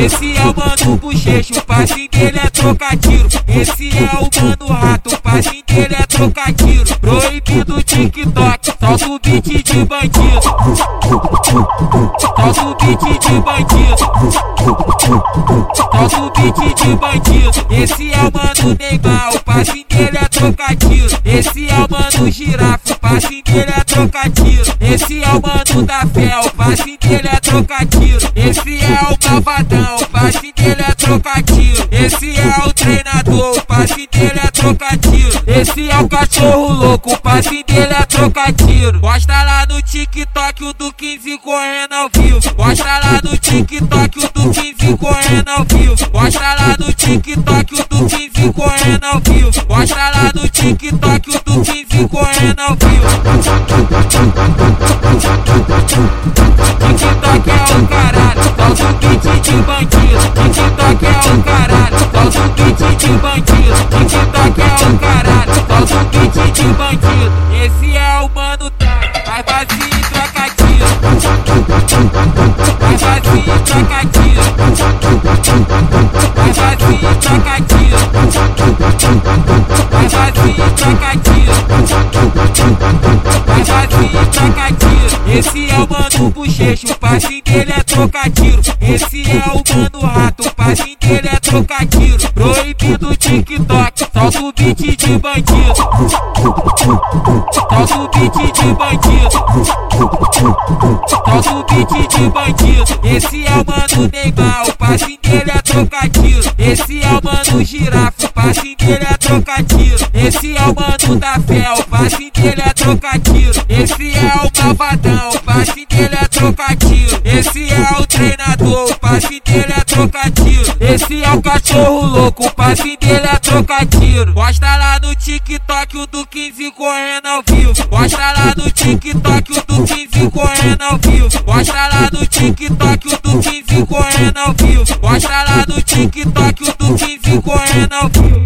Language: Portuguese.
Esse é o mano bochecho, o passinho dele é trocadilho. Esse é o mano rato, o passinho dele é trocadilho. Proibido o TikTok, solta o beat de bandido. Solta o beat de bandido. Solta o beat de bandido. Esse é o mano Neymar, o passinho dele é troca-tiro. Esse é o mano girafa, o passinho dele é troca-tiro. Esse é o mano da fé, o passinho dele é troca-tiro. Esse é o malvadão, o passinho dele é troca-tiro. Esse é o treinador, o passinho dele é troca-tiro. Esse é o cachorro louco, o passinho dele é troca-tiro. Posta lá no TikTok o do 15 correndo ao vivo. Posta lá no TikTok o do 15 correndo ao vivo. Posta lá no TikTok o do 15 correndo ao vivo. Posta lá no TikTok o do 15 correndo ao vivo. TikTok é o caralho, solta o beat de bandido. TikTok é o caralho, solta o beat de bandido. TikTok é o caralho, solta o beat de bandido. Troca tiro. Vai vazio troca tiro. Vai vazio. Esse é o mano bochecho, passinho dele é troca-tiro. Esse é o mano rato, o passinho dele é troca-tiro. Proibido TikTok, solta o beat de bandido. Solta o beat de bandido. Solta o beat de bandido. Esse é o mano Neymar, o passinho dele é troca-tiro. Esse é o mano girafa, o passinho dele é troca-tiro. Esse é o mano da fé, o passinho dele é troca-tiro. Esse é o malvadão, o passe dele é troca-tiro. Esse Esse é o cachorro louco, o passe dele é troca-tiro. Posta lá no TikTok o do 15 correndo ao vivo. Posta lá no TikTok o do 15 correndo ao vivo. Posta lá no TikTok o do 15 correndo ao vivo. Posta lá no TikTok o do 15 correndo ao vivo.